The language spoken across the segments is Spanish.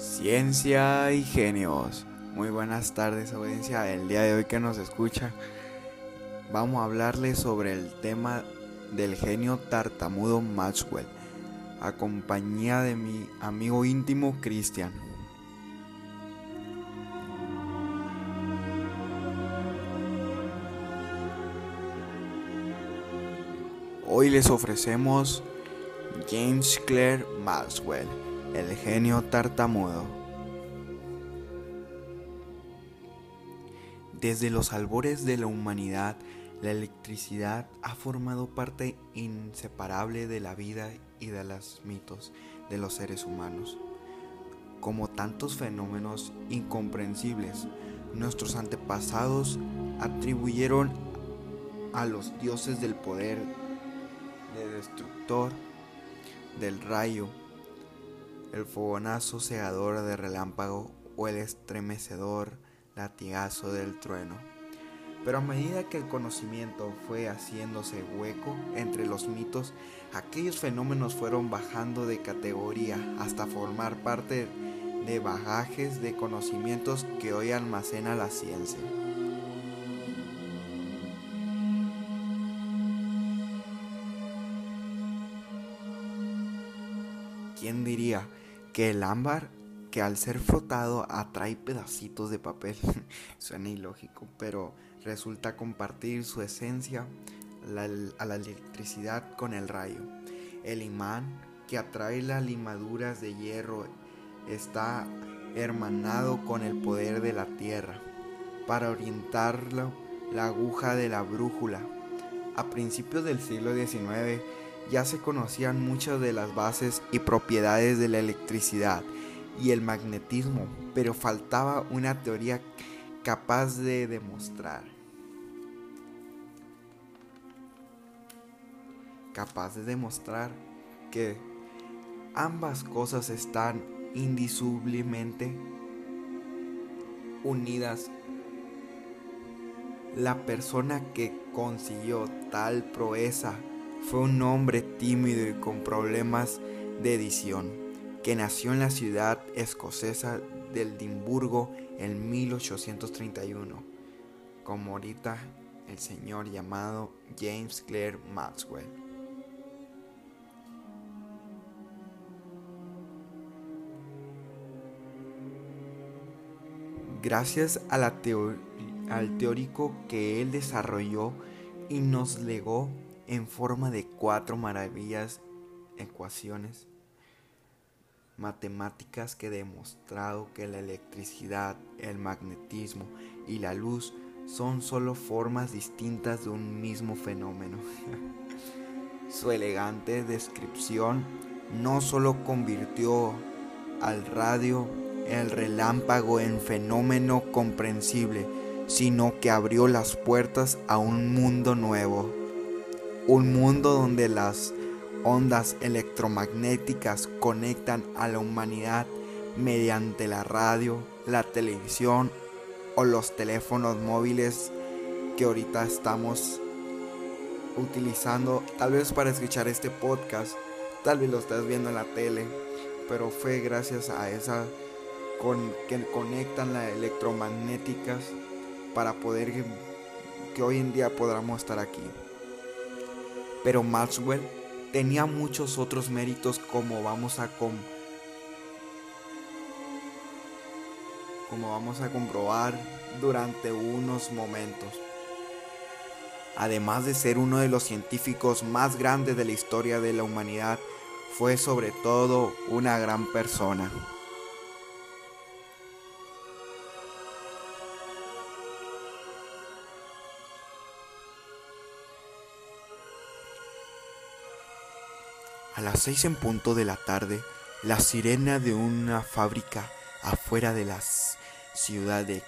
Ciencia y genios. Muy buenas tardes audiencia. El día de hoy que nos escucha vamos a hablarles sobre el tema del genio tartamudo Maxwell, a compañía de mi amigo íntimo Cristian. Hoy les ofrecemos James Clerk Maxwell, el genio tartamudo. Desde los albores de la humanidad, la electricidad ha formado parte inseparable de la vida y de los mitos de los seres humanos. Como tantos fenómenos incomprensibles, nuestros antepasados atribuyeron a los dioses del poder de destructor del rayo, el fogonazo cegador de relámpago o el estremecedor latigazo del trueno. Pero a medida que el conocimiento fue haciéndose hueco entre los mitos, aquellos fenómenos fueron bajando de categoría hasta formar parte de bagajes de conocimientos que hoy almacena la ciencia. ¿Quién diría que el ámbar, que al ser frotado atrae pedacitos de papel? Suena ilógico, pero resulta compartir su esencia a la electricidad con el rayo. El imán, que atrae las limaduras de hierro, está hermanado con el poder de la tierra para orientarlo la aguja de la brújula. A principios del siglo XIX, ya se conocían muchas de las bases y propiedades de la electricidad y el magnetismo, pero faltaba una teoría capaz de demostrar. Capaz de demostrar que ambas cosas están indisolublemente unidas. La persona que consiguió tal proeza fue un hombre tímido y con problemas de edición, que nació en la ciudad escocesa de Edimburgo en 1831, como ahorita el señor llamado James Clerk Maxwell. Gracias al teórico que él desarrolló y nos legó en forma de cuatro maravillas ecuaciones matemáticas que demostrado que la electricidad, el magnetismo y la luz son solo formas distintas de un mismo fenómeno. Su elegante descripción no solo convirtió al radio, el relámpago en fenómeno comprensible, sino que abrió las puertas a un mundo nuevo un mundo donde las ondas electromagnéticas conectan a la humanidad mediante la radio, la televisión o los teléfonos móviles que ahorita estamos utilizando tal vez para escuchar este podcast, tal vez lo estás viendo en la tele, pero fue gracias a esa con, que conectan las electromagnéticas para poder que hoy en día podamos estar aquí. Pero Maxwell tenía muchos otros méritos como vamos a como vamos a comprobar durante unos momentos. Además de ser uno de los científicos más grandes de la historia de la humanidad, fue sobre todo una gran persona. A las seis en punto de la tarde, la sirena de una fábrica afuera de la ciudad de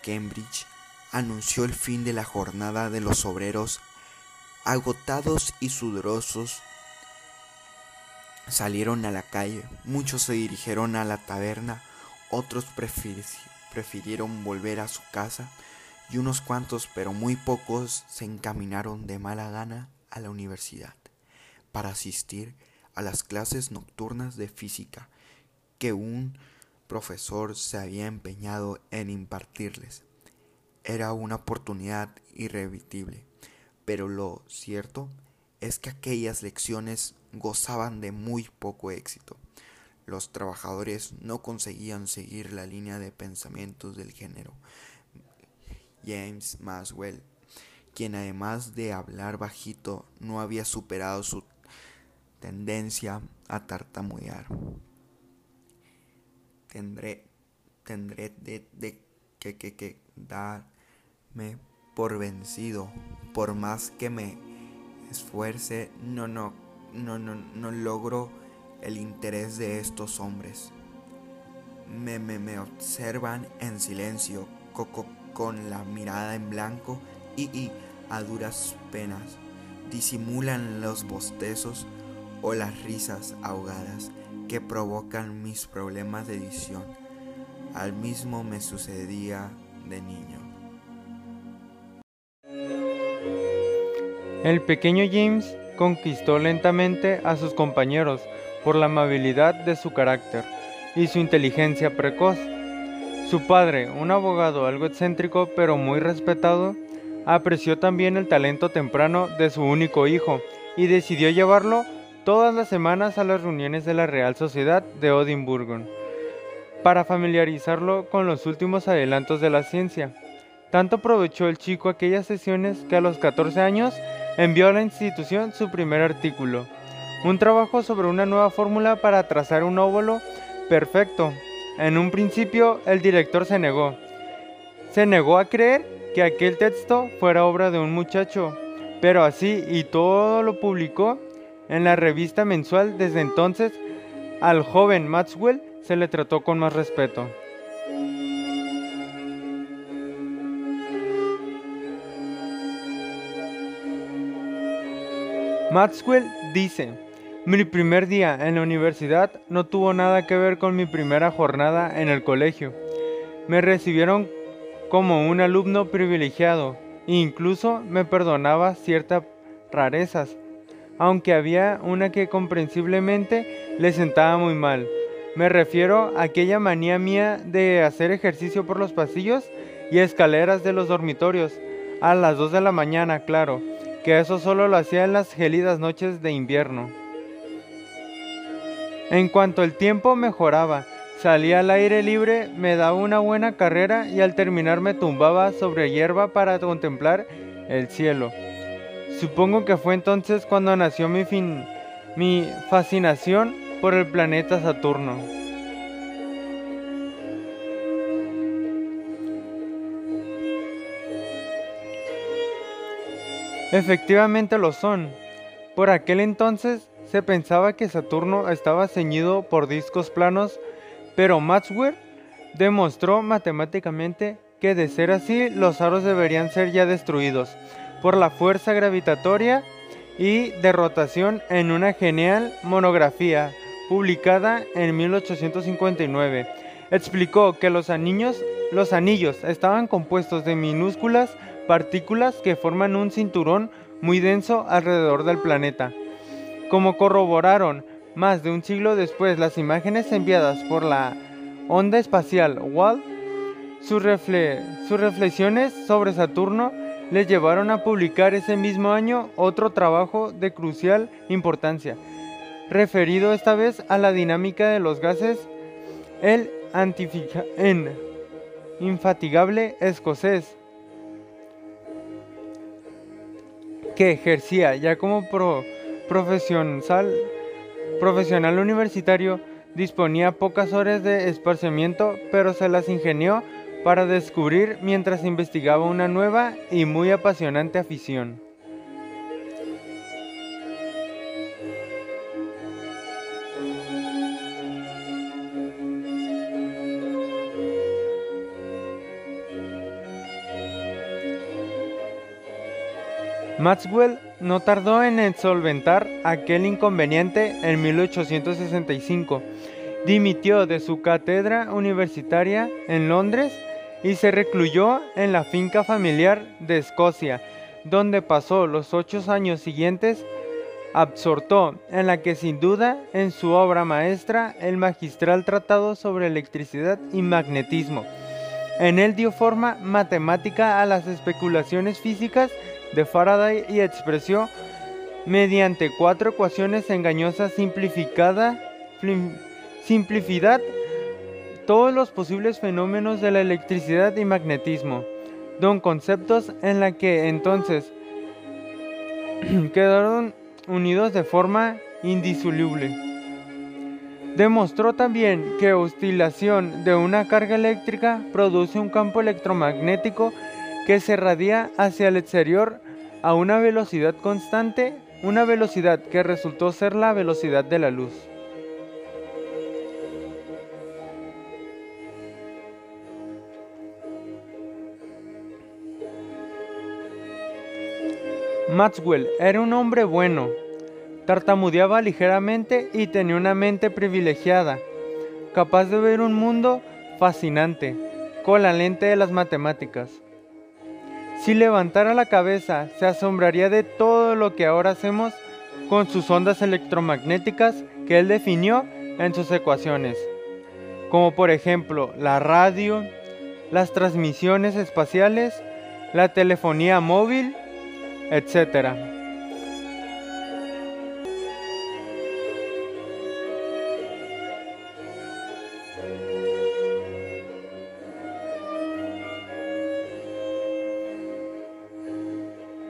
Cambridge anunció el fin de la jornada de los obreros agotados y sudorosos. Salieron a la calle, muchos se dirigieron a la taberna, otros prefirieron volver a su casa y unos cuantos, pero muy pocos, se encaminaron de mala gana a la universidad para asistir a las clases nocturnas de física que un profesor se había empeñado en impartirles. Era una oportunidad irrevitible, pero lo cierto es que aquellas lecciones gozaban de muy poco éxito. Los trabajadores no conseguían seguir la línea de pensamientos del género. James Maswell, quien además de hablar bajito no había superado su tendencia a tartamudear. Tendré, tendré de, que, que, que darme por vencido, por más que me esfuerce, no, no, no, no, no logro el interés de estos hombres. Me, me, me observan en silencio, con la mirada en blanco y, y a duras penas disimulan los bostezos o las risas ahogadas que provocan mis problemas de edición. Al mismo me sucedía de niño. El pequeño James conquistó lentamente a sus compañeros por la amabilidad de su carácter y su inteligencia precoz. Su padre, un abogado algo excéntrico pero muy respetado, apreció también el talento temprano de su único hijo y decidió llevarlo todas las semanas a las reuniones de la Real Sociedad de Odinburgo para familiarizarlo con los últimos adelantos de la ciencia. Tanto aprovechó el chico aquellas sesiones que a los 14 años envió a la institución su primer artículo, un trabajo sobre una nueva fórmula para trazar un óvulo perfecto. En un principio el director se negó. Se negó a creer que aquel texto fuera obra de un muchacho, pero así y todo lo publicó en la revista mensual desde entonces al joven Maxwell se le trató con más respeto. Maxwell dice, mi primer día en la universidad no tuvo nada que ver con mi primera jornada en el colegio. Me recibieron como un alumno privilegiado e incluso me perdonaba ciertas rarezas, aunque había una que comprensiblemente le sentaba muy mal. Me refiero a aquella manía mía de hacer ejercicio por los pasillos y escaleras de los dormitorios, a las 2 de la mañana, claro que eso solo lo hacía en las gélidas noches de invierno. En cuanto el tiempo mejoraba, salía al aire libre, me daba una buena carrera y al terminar me tumbaba sobre hierba para contemplar el cielo. Supongo que fue entonces cuando nació mi, fin, mi fascinación por el planeta Saturno. Efectivamente lo son. Por aquel entonces se pensaba que Saturno estaba ceñido por discos planos, pero Maxwell demostró matemáticamente que de ser así los aros deberían ser ya destruidos por la fuerza gravitatoria y de rotación en una genial monografía publicada en 1859. Explicó que los anillos, los anillos estaban compuestos de minúsculas partículas que forman un cinturón muy denso alrededor del planeta. Como corroboraron más de un siglo después las imágenes enviadas por la onda espacial WALD, sus, sus reflexiones sobre Saturno les llevaron a publicar ese mismo año otro trabajo de crucial importancia, referido esta vez a la dinámica de los gases, el en infatigable escocés que ejercía ya como profesional, profesional universitario, disponía pocas horas de esparcimiento, pero se las ingenió para descubrir mientras investigaba una nueva y muy apasionante afición. Maxwell no tardó en solventar aquel inconveniente en 1865. Dimitió de su cátedra universitaria en Londres y se recluyó en la finca familiar de Escocia, donde pasó los ocho años siguientes absortó, en la que sin duda en su obra maestra el magistral tratado sobre electricidad y magnetismo. En él dio forma matemática a las especulaciones físicas de Faraday y expresó mediante cuatro ecuaciones engañosas simplificada, simplicidad todos los posibles fenómenos de la electricidad y magnetismo, don conceptos en la que entonces quedaron unidos de forma indisoluble. Demostró también que oscilación de una carga eléctrica produce un campo electromagnético que se radia hacia el exterior a una velocidad constante, una velocidad que resultó ser la velocidad de la luz. Maxwell era un hombre bueno, tartamudeaba ligeramente y tenía una mente privilegiada, capaz de ver un mundo fascinante con la lente de las matemáticas. Si levantara la cabeza, se asombraría de todo lo que ahora hacemos con sus ondas electromagnéticas que él definió en sus ecuaciones, como por ejemplo la radio, las transmisiones espaciales, la telefonía móvil, etc.